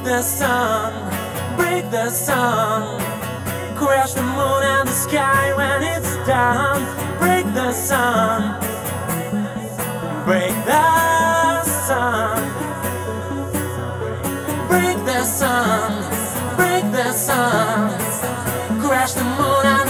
Break the sun, break the sun. Crash the moon and the sky when it's done. Break the sun, break the sun. Break the sun, break the sun. Crash the moon and